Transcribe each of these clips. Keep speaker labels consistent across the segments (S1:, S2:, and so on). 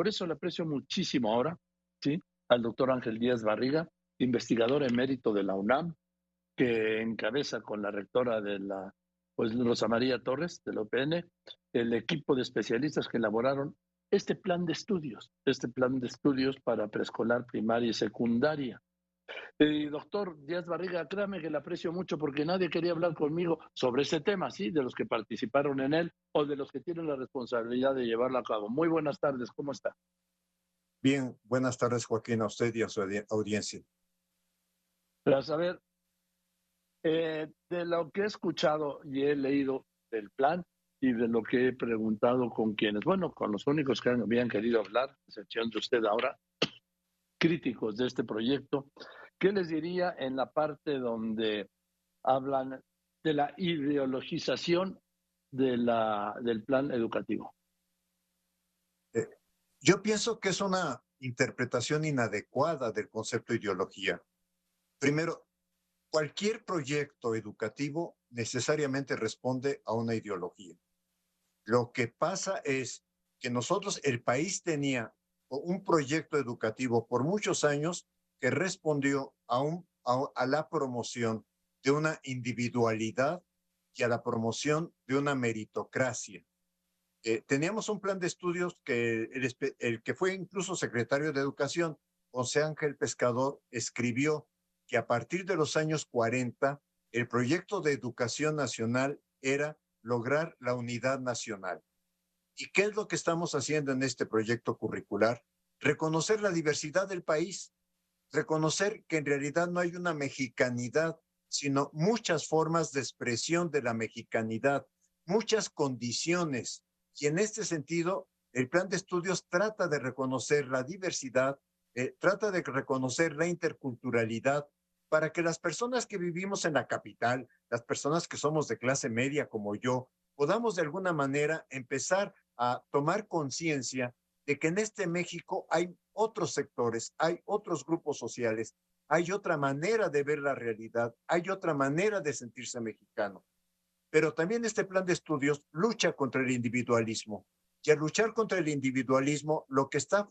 S1: Por eso le aprecio muchísimo ahora, ¿sí? Al doctor Ángel Díaz Barriga, investigador emérito de la UNAM, que encabeza con la rectora de la, pues Rosa María Torres, de la OPN, el equipo de especialistas que elaboraron este plan de estudios, este plan de estudios para preescolar, primaria y secundaria. Eh, doctor Díaz Barriga, créame que le aprecio mucho porque nadie quería hablar conmigo sobre ese tema, ¿sí? De los que participaron en él o de los que tienen la responsabilidad de llevarlo a cabo. Muy buenas tardes, ¿cómo está?
S2: Bien, buenas tardes, Joaquín, a usted y a su audiencia.
S1: Para saber, eh, de lo que he escuchado y he leído del plan y de lo que he preguntado con quienes, bueno, con los únicos que habían querido hablar, excepción de usted ahora, críticos de este proyecto, ¿qué les diría en la parte donde hablan de la ideologización de la, del plan educativo?
S2: Eh, yo pienso que es una interpretación inadecuada del concepto ideología. Primero, cualquier proyecto educativo necesariamente responde a una ideología. Lo que pasa es que nosotros, el país tenía un proyecto educativo por muchos años que respondió a, la promoción de una individualidad y a la promoción de una meritocracia. Eh, teníamos un plan de estudios que el, que fue incluso secretario de Educación, José Ángel Pescador, escribió que a partir de los años 40, el proyecto de educación nacional era lograr la unidad nacional. ¿Y qué es lo que estamos haciendo en este proyecto curricular? Reconocer la diversidad del país, reconocer que en realidad no hay una mexicanidad, sino muchas formas de expresión de la mexicanidad, muchas condiciones. Y en este sentido, el plan de estudios trata de reconocer la diversidad, eh, trata de reconocer la interculturalidad para que las personas que vivimos en la capital, las personas que somos de clase media como yo, podamos de alguna manera empezar a tomar conciencia de que en este México hay otros sectores, hay otros grupos sociales, hay otra manera de ver la realidad, hay otra manera de sentirse mexicano. Pero también este plan de estudios lucha contra el individualismo. Y al luchar contra el individualismo, lo que está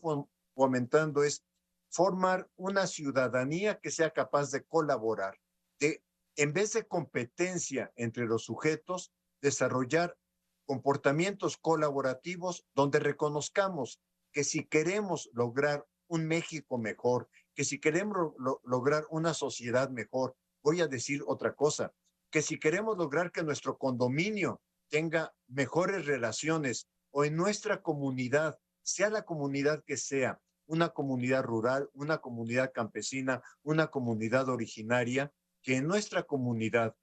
S2: fomentando es formar una ciudadanía que sea capaz de colaborar, de, en vez de competencia entre los sujetos, desarrollar comportamientos colaborativos donde reconozcamos que si queremos lograr un México mejor, que si queremos lograr una sociedad mejor, voy a decir otra cosa, que si queremos lograr que nuestro condominio tenga mejores relaciones o en nuestra comunidad, sea la comunidad que sea, una comunidad rural, una comunidad campesina, una comunidad originaria, que en nuestra comunidad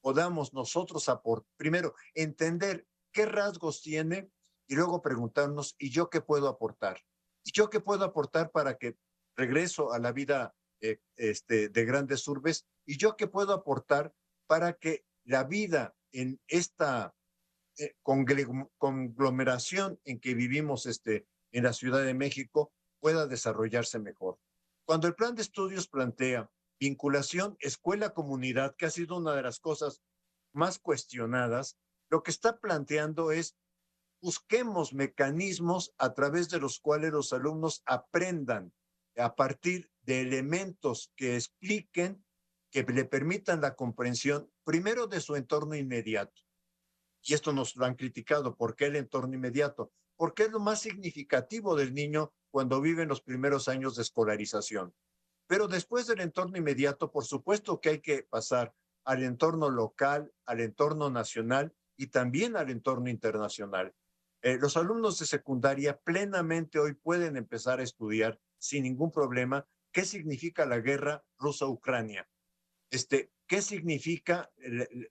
S2: podamos nosotros aportar, primero, entender qué rasgos tiene y luego preguntarnos, ¿y yo qué puedo aportar? ¿Y yo qué puedo aportar para que regreso a la vida eh, este, de grandes urbes? ¿Y yo qué puedo aportar para que la vida en esta eh, conglomeración en que vivimos este, en la Ciudad de México pueda desarrollarse mejor? Cuando el plan de estudios plantea vinculación escuela-comunidad, que ha sido una de las cosas más cuestionadas, lo que está planteando es busquemos mecanismos a través de los cuales los alumnos aprendan a partir de elementos que expliquen, que le permitan la comprensión, primero de su entorno inmediato. Y esto nos lo han criticado. ¿Por qué el entorno inmediato? Porque es lo más significativo del niño cuando vive en los primeros años de escolarización. Pero después del entorno inmediato, por supuesto que hay que pasar al entorno local, al entorno nacional y también al entorno internacional. Eh, los alumnos de secundaria plenamente hoy pueden empezar a estudiar sin ningún problema qué significa la guerra rusa-ucrania, este, qué significa,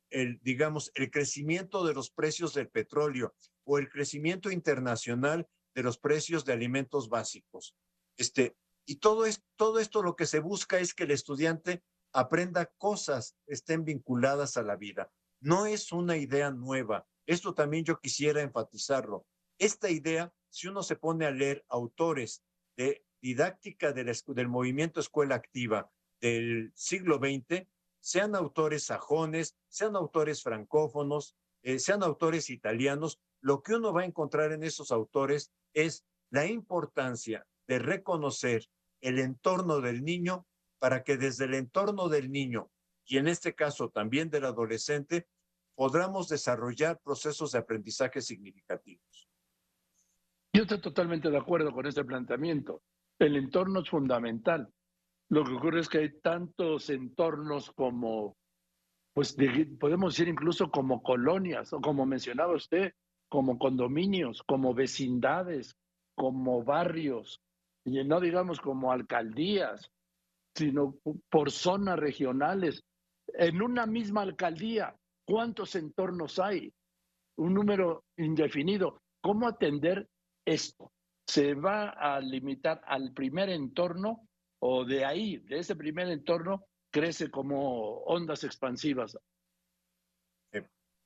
S2: el, digamos, el crecimiento de los precios del petróleo o el crecimiento internacional de los precios de alimentos básicos. Este, y todo, es, todo esto lo que se busca es que el estudiante aprenda cosas, estén vinculadas a la vida. No es una idea nueva. Esto también yo quisiera enfatizarlo. Esta idea, si uno se pone a leer autores de didáctica del, movimiento escuela activa del siglo XX, sean autores sajones, sean autores francófonos, eh, sean autores italianos, lo que uno va a encontrar en esos autores es la importancia de reconocer el entorno del niño para que desde el entorno del niño y en este caso también del adolescente podamos desarrollar procesos de aprendizaje significativos.
S1: Yo estoy totalmente de acuerdo con este planteamiento. El entorno es fundamental. Lo que ocurre es que hay tantos entornos como, pues podemos decir incluso como colonias, o como mencionaba usted, como condominios, como vecindades, como barrios, y no digamos como alcaldías, sino por zonas regionales. En una misma alcaldía, ¿cuántos entornos hay? Un número indefinido. ¿Cómo atender esto? ¿Se va a limitar al primer entorno o de ahí, de ese primer entorno, crece como ondas expansivas?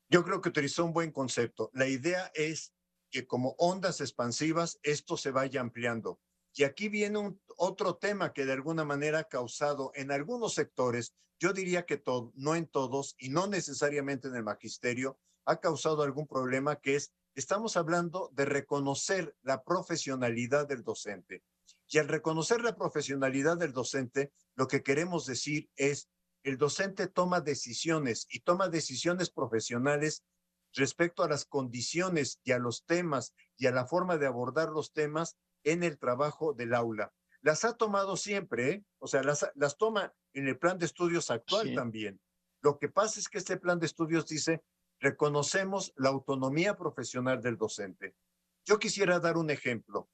S2: Yo creo que utilizó un buen concepto. La idea es que como ondas expansivas esto se vaya ampliando. Y aquí viene un, otro tema que de alguna manera ha causado en algunos sectores, yo diría que todo, no en todos y no necesariamente en el magisterio, ha causado algún problema que es, estamos hablando de reconocer la profesionalidad del docente. Y al reconocer la profesionalidad del docente, lo que queremos decir es, el docente toma decisiones y toma decisiones profesionales respecto a las condiciones y a los temas y a la forma de abordar los temas en el trabajo del aula. Las ha tomado siempre, ¿eh? o sea, las, las toma en el plan de estudios actual también. Lo que pasa es que este plan de estudios dice, reconocemos la autonomía profesional del docente. Yo quisiera dar un ejemplo.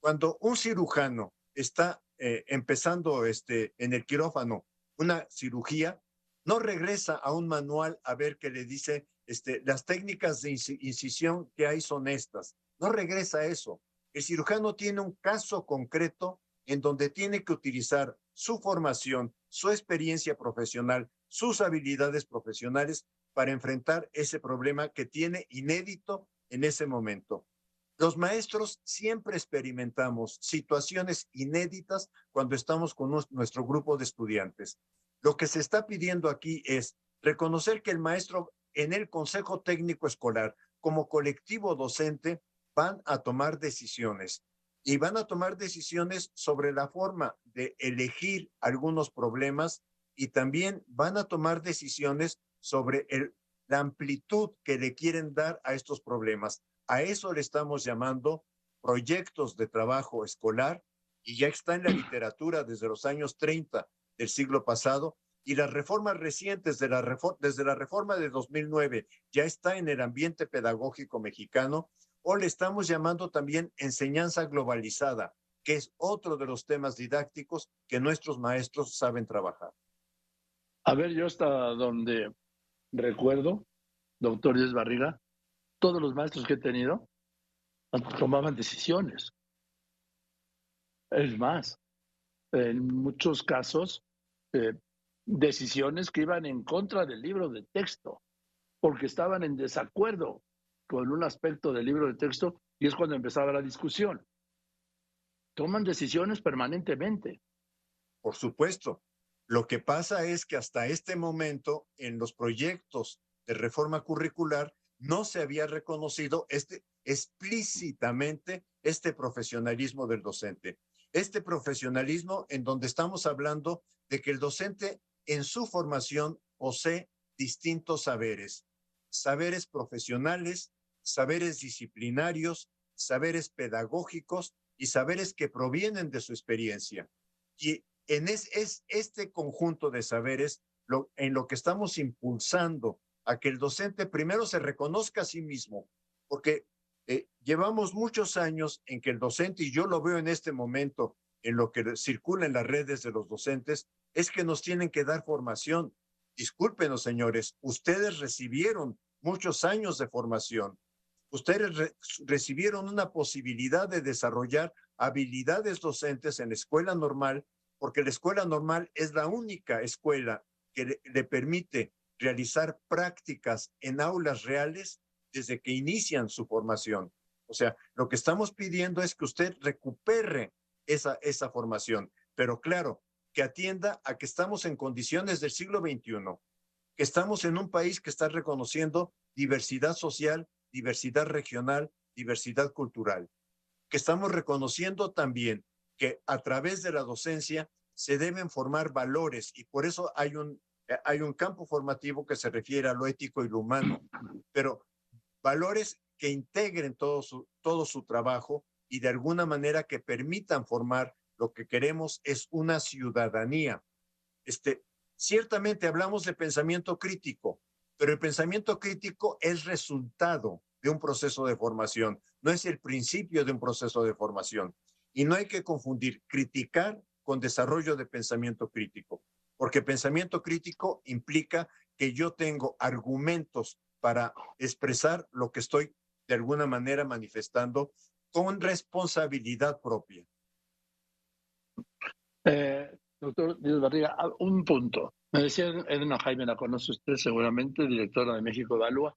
S2: Cuando un cirujano está eh, empezando este, en el quirófano una cirugía, no regresa a un manual a ver qué le dice, este, las técnicas de incisión que hay son estas. No regresa a eso. El cirujano tiene un caso concreto en donde tiene que utilizar su formación, su experiencia profesional, sus habilidades profesionales para enfrentar ese problema que tiene inédito en ese momento. Los maestros siempre experimentamos situaciones inéditas cuando estamos con nuestro grupo de estudiantes. Lo que se está pidiendo aquí es reconocer que el maestro en el Consejo Técnico Escolar, como colectivo docente, van a tomar decisiones y van a tomar decisiones sobre la forma de elegir algunos problemas y también van a tomar decisiones sobre la amplitud que le quieren dar a estos problemas. A eso le estamos llamando proyectos de trabajo escolar y ya está en la literatura desde los años 30 del siglo pasado y las reformas recientes desde la reforma de 2009 ya está en el ambiente pedagógico mexicano o le estamos llamando también enseñanza globalizada, que es otro de los temas didácticos que nuestros maestros saben trabajar.
S1: A ver, yo hasta donde recuerdo, doctor Díaz Barriga, todos los maestros que he tenido tomaban decisiones. Es más, en muchos casos, eh, decisiones que iban en contra del libro de texto, porque estaban en desacuerdo con un aspecto del libro de texto y es cuando empezaba la discusión. Toman decisiones permanentemente.
S2: Por supuesto. Lo que pasa es que hasta este momento en los proyectos de reforma curricular no se había reconocido este, explícitamente este profesionalismo del docente. Este profesionalismo en donde estamos hablando de que el docente en su formación posee distintos saberes, saberes profesionales, saberes disciplinarios, saberes pedagógicos y saberes que provienen de su experiencia. Y en es, este conjunto de saberes en lo que estamos impulsando a que el docente primero se reconozca a sí mismo, porque eh, llevamos muchos años en que el docente, y yo lo veo en este momento en lo que circula en las redes de los docentes, es que nos tienen que dar formación. Discúlpenos, señores, ustedes recibieron muchos años de formación ustedes recibieron una posibilidad de desarrollar habilidades docentes en la escuela normal, porque la escuela normal es la única escuela que le, permite realizar prácticas en aulas reales desde que inician su formación. O sea, lo que estamos pidiendo es que usted recupere esa, esa formación, pero claro, que atienda a que estamos en condiciones del siglo XXI, que estamos en un país que está reconociendo diversidad social diversidad regional, diversidad cultural. que estamos reconociendo también que a través de la docencia se deben formar valores y por eso hay un, hay un campo formativo que se refiere a lo ético y lo humano, pero valores que integren todo su, todo su trabajo y de alguna manera que permitan formar lo que queremos es una ciudadanía. Este, ciertamente hablamos de pensamiento crítico, pero el pensamiento crítico es resultado de un proceso de formación, no es el principio de un proceso de formación. Y no hay que confundir criticar con desarrollo de pensamiento crítico, porque pensamiento crítico implica que yo tengo argumentos para expresar lo que estoy de alguna manera manifestando con responsabilidad propia.
S1: Eh, doctor Díaz Barriga, un punto. Me decía Edna Jaime, la conoce usted seguramente, directora de México Evalúa,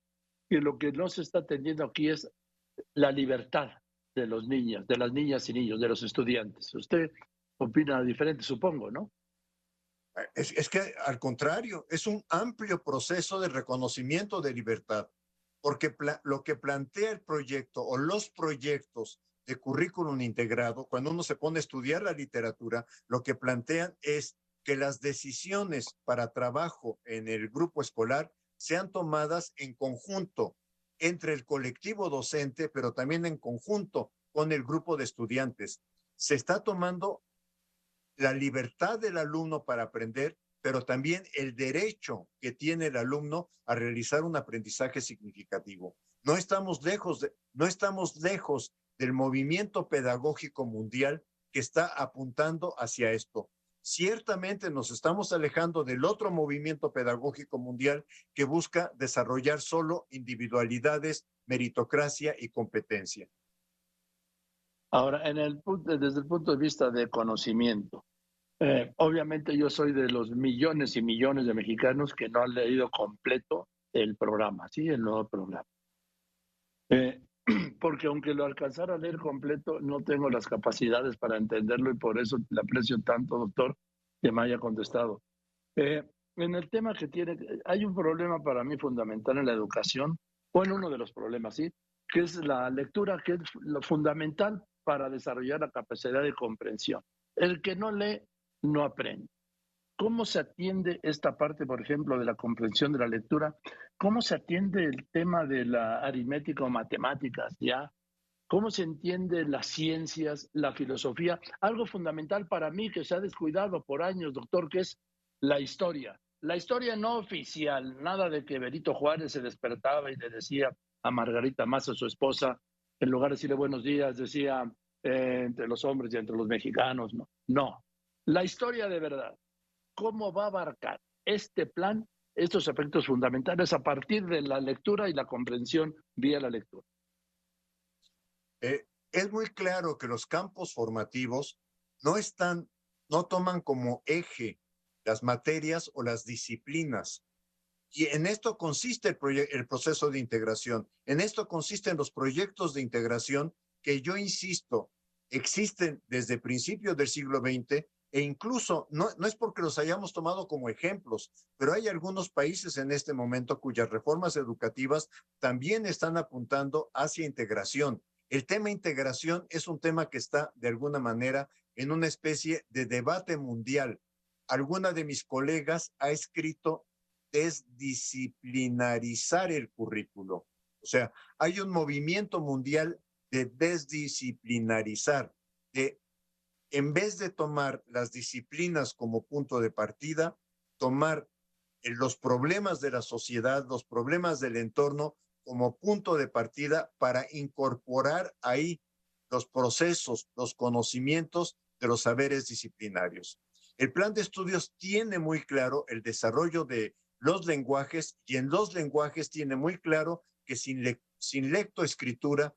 S1: que lo que no se está atendiendo aquí es la libertad de los niños, de las niñas y niños, de los estudiantes. Usted opina diferente, supongo, ¿no?
S2: Es, es, que al contrario, es un amplio proceso de reconocimiento de libertad, porque lo que plantea el proyecto o los proyectos de currículum integrado, cuando uno se pone a estudiar la literatura, lo que plantean es que las decisiones para trabajo en el grupo escolar sean tomadas en conjunto entre el colectivo docente, pero también en conjunto con el grupo de estudiantes. Se está tomando la libertad del alumno para aprender, pero también el derecho que tiene el alumno a realizar un aprendizaje significativo. No estamos lejos, de, no estamos lejos del movimiento pedagógico mundial que está apuntando hacia esto. Ciertamente nos estamos alejando del otro movimiento pedagógico mundial que busca desarrollar solo individualidades, meritocracia y competencia.
S1: Ahora, en el, desde el punto de vista de conocimiento, eh, obviamente yo soy de los millones y millones de mexicanos que no han leído completo el programa, ¿sí? El nuevo programa. Eh, porque aunque lo alcanzara a leer completo, no tengo las capacidades para entenderlo y por eso le aprecio tanto, doctor, que me haya contestado. Eh, en el tema que tiene, hay un problema para mí fundamental en la educación, o en uno de los problemas, ¿sí? Que es la lectura, que es lo fundamental para desarrollar la capacidad de comprensión. El que no lee, no aprende. ¿Cómo se atiende esta parte, por ejemplo, de la comprensión de la lectura? ¿Cómo se atiende el tema de la aritmética o matemáticas, ya? ¿Cómo se entiende las ciencias, la filosofía? Algo fundamental para mí que se ha descuidado por años, doctor, que es la historia. La historia no oficial, nada de que Benito Juárez se despertaba y le decía a Margarita Massa, su esposa, en lugar de decirle buenos días, decía eh, entre los hombres y entre los mexicanos. No, no. La historia de verdad cómo va a abarcar este plan estos aspectos fundamentales a partir de la lectura y la comprensión vía la lectura.
S2: Eh, es muy claro que los campos formativos no están, no toman como eje las materias o las disciplinas. Y en esto consiste el, el proceso de integración. En esto consisten los proyectos de integración que yo insisto, existen desde principios del siglo XX e incluso no, no es porque los hayamos tomado como ejemplos, pero hay algunos países en este momento cuyas reformas educativas también están apuntando hacia integración. El tema integración es un tema que está de alguna manera en una especie de debate mundial. Alguna de mis colegas ha escrito desdisciplinarizar el currículo. O sea, hay un movimiento mundial de desdisciplinarizar, de en vez de tomar las disciplinas como punto de partida, tomar eh, los problemas de la sociedad, los problemas del entorno como punto de partida para incorporar ahí los procesos, los conocimientos de los saberes disciplinarios. El plan de estudios tiene muy claro el desarrollo de los lenguajes y en los lenguajes tiene muy claro que sin, sin lectoescritura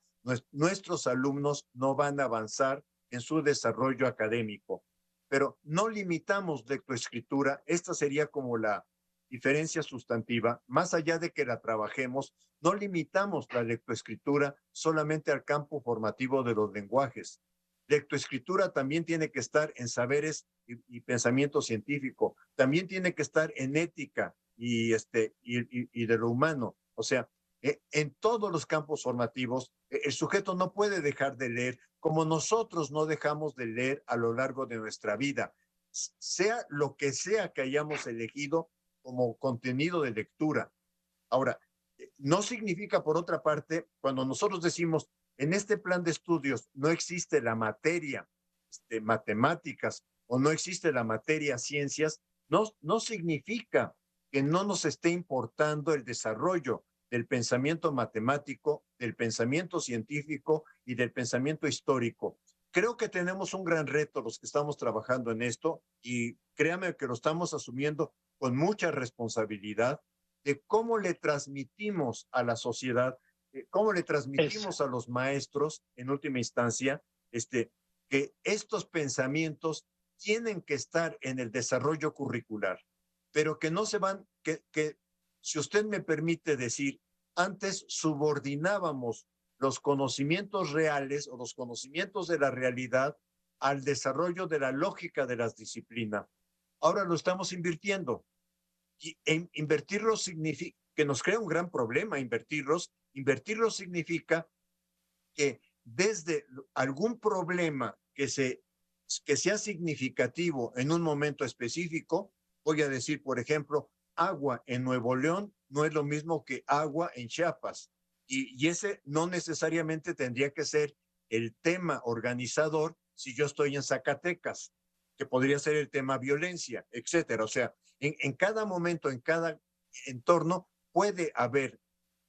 S2: nuestros alumnos no van a avanzar en su desarrollo académico. Pero no limitamos lectoescritura, esta sería como la diferencia sustantiva, más allá de que la trabajemos, no limitamos la lectoescritura solamente al campo formativo de los lenguajes. Lectoescritura también tiene que estar en saberes y, pensamiento científico, también tiene que estar en ética y, este, y de lo humano. O sea, eh, en todos los campos formativos, eh, el sujeto no puede dejar de leer como nosotros no dejamos de leer a lo largo de nuestra vida, sea lo que sea que hayamos elegido como contenido de lectura. Ahora, eh, no significa, por otra parte, cuando nosotros decimos, en este plan de estudios no existe la materia este, matemáticas o no existe la materia ciencias, no, no significa que no nos esté importando el desarrollo del pensamiento matemático, del pensamiento científico y del pensamiento histórico. Creo que tenemos un gran reto los que estamos trabajando en esto y créame que lo estamos asumiendo con mucha responsabilidad de cómo le transmitimos a la sociedad, cómo le transmitimos a los maestros en última instancia, este, que estos pensamientos tienen que estar en el desarrollo curricular, pero que no se van, que, que si usted me permite decir, antes subordinábamos los conocimientos reales o los conocimientos de la realidad al desarrollo de la lógica de las disciplinas. Ahora lo estamos invirtiendo. Y invertirlos significa que nos crea un gran problema invertirlos. Invertirlos significa que desde algún problema que sea significativo en un momento específico, voy a decir, por ejemplo, agua en Nuevo León no es lo mismo que agua en Chiapas. Y, ese no necesariamente tendría que ser el tema organizador si yo estoy en Zacatecas, que podría ser el tema violencia, etcétera. O sea, en, en cada momento, en cada entorno, puede haber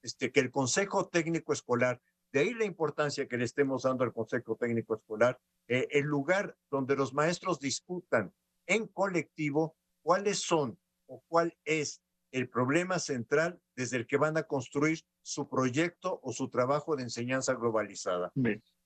S2: este, que el Consejo Técnico Escolar, de ahí la importancia que le estemos dando al Consejo Técnico Escolar, eh, el lugar donde los maestros discutan en colectivo cuáles son o cuál es el problema central desde el que van a construir su proyecto o su trabajo de enseñanza globalizada.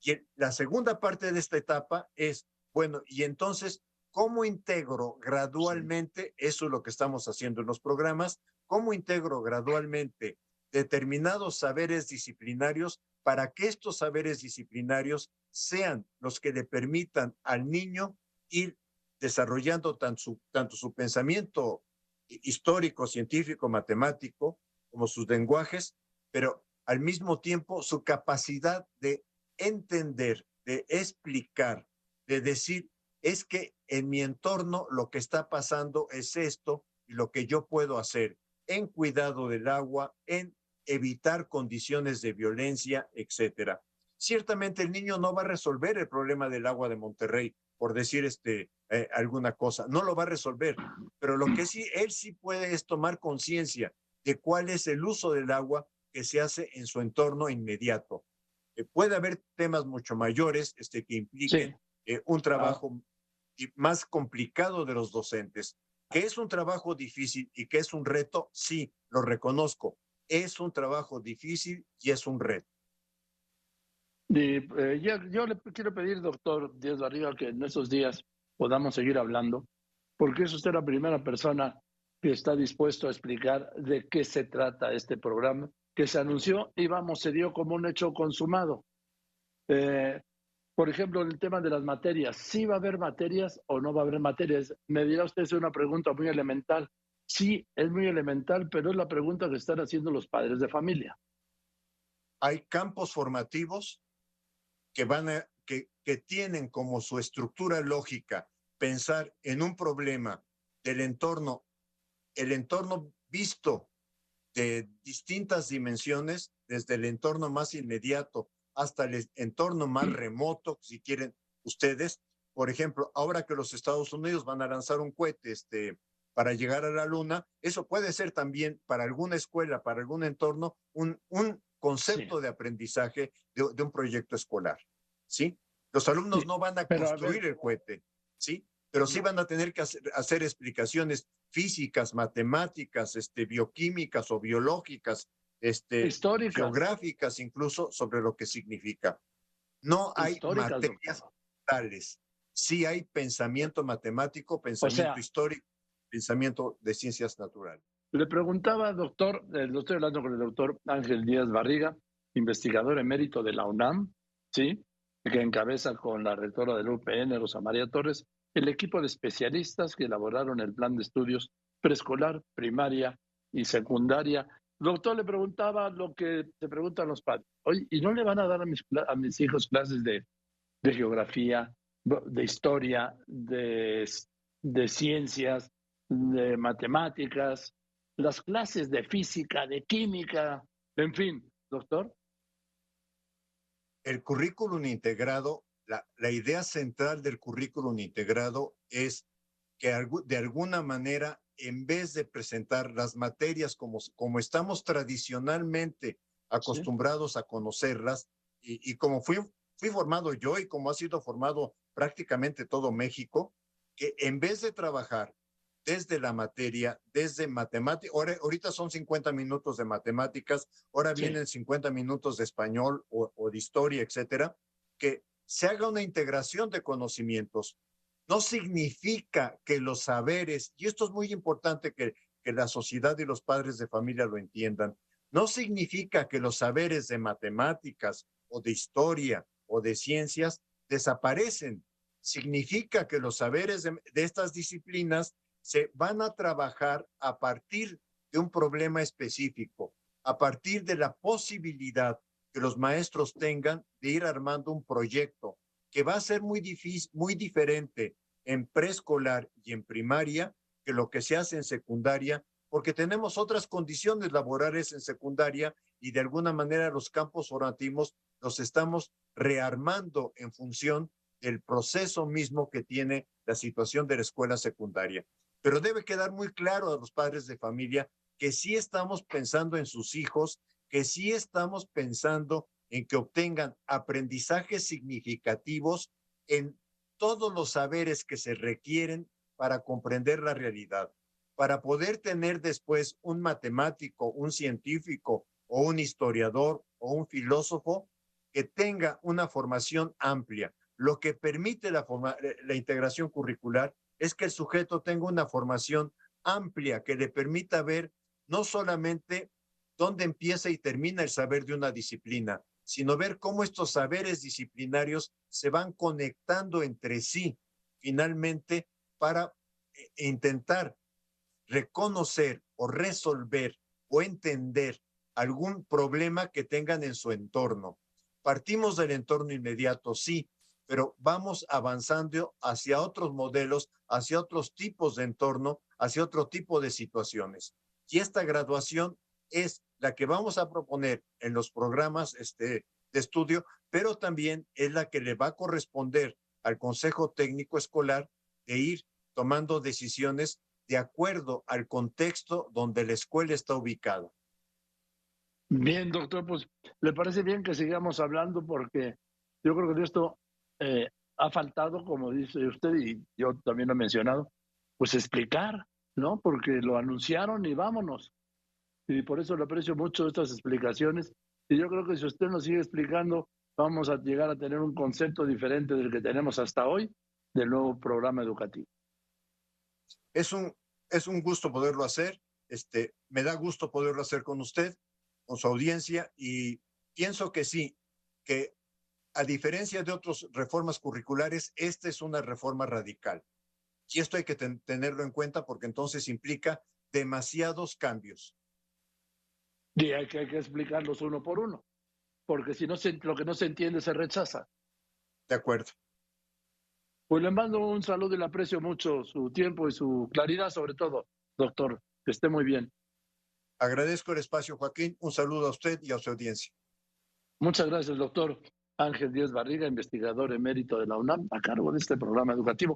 S2: Y la segunda parte de esta etapa es, bueno, y entonces, ¿cómo integro gradualmente, eso es lo que estamos haciendo en los programas, cómo integro gradualmente determinados saberes disciplinarios para que estos saberes disciplinarios sean los que le permitan al niño ir desarrollando tanto su, tanto su pensamiento histórico, científico, matemático, como sus lenguajes, pero al mismo tiempo su capacidad de entender, de explicar, de decir, es que en mi entorno lo que está pasando es esto y lo que yo puedo hacer en cuidado del agua, en evitar condiciones de violencia, etcétera. Ciertamente el niño no va a resolver el problema del agua de Monterrey, por decir este, eh, alguna cosa. No lo va a resolver, pero lo que sí, él sí puede es tomar conciencia de cuál es el uso del agua que se hace en su entorno inmediato. Eh, puede haber temas mucho mayores este, que impliquen eh, un trabajo más complicado de los docentes. Que es un trabajo difícil y que es un reto, sí, lo reconozco. Es un trabajo difícil y es un reto.
S1: Eh, yo, le quiero pedir, doctor Díaz Barriga, que en estos días podamos seguir hablando, porque es usted la primera persona que está dispuesto a explicar de qué se trata este programa, que se anunció y vamos, se dio como un hecho consumado. Eh, por ejemplo, el tema de las materias, ¿sí va a haber materias o no va a haber materias? Me dirá usted, es una pregunta muy elemental. Sí, es muy elemental, pero es la pregunta que están haciendo los padres de familia.
S2: Hay campos formativos que, van a, que, que tienen como su estructura lógica pensar en un problema del entorno, el entorno visto de distintas dimensiones, desde el entorno más inmediato hasta el entorno más remoto, si quieren ustedes. Por ejemplo, ahora que los Estados Unidos van a lanzar un cohete este, para llegar a la Luna, eso puede ser también para alguna escuela, para algún entorno, un, un concepto de aprendizaje de, un proyecto escolar, ¿sí? Los alumnos no van a construir el cohete, ¿sí? Pero sí van a tener que hacer, explicaciones físicas, matemáticas, este, bioquímicas o biológicas, este, geográficas incluso sobre lo que significa. No hay materias tales. Sí hay pensamiento matemático, pensamiento histórico, pensamiento de ciencias naturales.
S1: Le preguntaba, doctor, eh, lo estoy hablando con el doctor Ángel Díaz Barriga, investigador emérito de la UNAM, ¿sí? Que encabeza con la rectora del UPN, Rosa María Torres, el equipo de especialistas que elaboraron el plan de estudios preescolar, primaria y secundaria doctor le preguntaba lo que te preguntan los padres. Oye, ¿y no le van a dar a mis, hijos clases de, geografía, de historia, de ciencias, de matemáticas, las clases de física, de química, en fin, doctor?
S2: El currículum integrado, la, la idea central del currículum integrado es que de alguna manera, en vez de presentar las materias como, como estamos tradicionalmente acostumbrados a conocerlas, y, y, como fui, fui formado yo y como ha sido formado prácticamente todo México, que en vez de trabajar desde la materia, desde matemáticas, ahorita son 50 minutos de matemáticas, ahora vienen 50 minutos de español o, o, de historia, etcétera, que se haga una integración de conocimientos. No significa que los saberes, y esto es muy importante que, que la sociedad y los padres de familia lo entiendan, no significa que los saberes de matemáticas o de historia o de ciencias desaparecen. Significa que los saberes de, de estas disciplinas se van a trabajar a partir de un problema específico, a partir de la posibilidad que los maestros tengan de ir armando un proyecto que va a ser muy difícil, muy diferente en preescolar y en primaria que lo que se hace en secundaria, porque tenemos otras condiciones laborales en secundaria y de alguna manera los campos formativos los estamos rearmando en función del proceso mismo que tiene la situación de la escuela secundaria. Pero debe quedar muy claro a los padres de familia que sí estamos pensando en sus hijos, que sí estamos pensando en que obtengan aprendizajes significativos en todos los saberes que se requieren para comprender la realidad, para poder tener después un matemático, un científico o un historiador o un filósofo que tenga una formación amplia. Lo que permite la, forma, la integración curricular es que el sujeto tenga una formación amplia que le permita ver no solamente dónde empieza y termina el saber de una disciplina, sino ver cómo estos saberes disciplinarios se van conectando entre sí finalmente para eh, intentar reconocer o resolver o entender algún problema que tengan en su entorno. Partimos del entorno inmediato, sí, pero vamos avanzando hacia otros modelos, hacia otros tipos de entorno, hacia otro tipo de situaciones. Y esta graduación es la que vamos a proponer en los programas este, de estudio, pero también es la que le va a corresponder al Consejo Técnico Escolar de ir tomando decisiones de acuerdo al contexto donde la escuela está ubicada.
S1: Bien, doctor, pues le parece bien que sigamos hablando porque yo creo que esto eh, ha faltado, como dice usted, y yo también lo he mencionado, pues explicar, ¿no? Porque lo anunciaron y vámonos. Y por eso le aprecio mucho estas explicaciones. Y yo creo que si usted nos sigue explicando, vamos a llegar a tener un concepto diferente del que tenemos hasta hoy del nuevo programa educativo.
S2: Es un, es un gusto poderlo hacer. Este, me da gusto poderlo hacer con usted, con su audiencia, y pienso que sí, que a diferencia de otras reformas curriculares, esta es una reforma radical. Y esto hay que ten tenerlo en cuenta porque entonces implica demasiados cambios.
S1: Y hay que, hay que explicarlos uno por uno, porque si no se, lo que no se entiende se rechaza.
S2: De acuerdo.
S1: Pues le mando un saludo y le aprecio mucho su tiempo y su claridad, sobre todo, doctor. Que esté muy bien.
S2: Agradezco el espacio, Joaquín. Un saludo a usted y a su audiencia.
S1: Muchas gracias, doctor. Ángel Díaz Barriga, investigador emérito de la UNAM, a cargo de este programa educativo.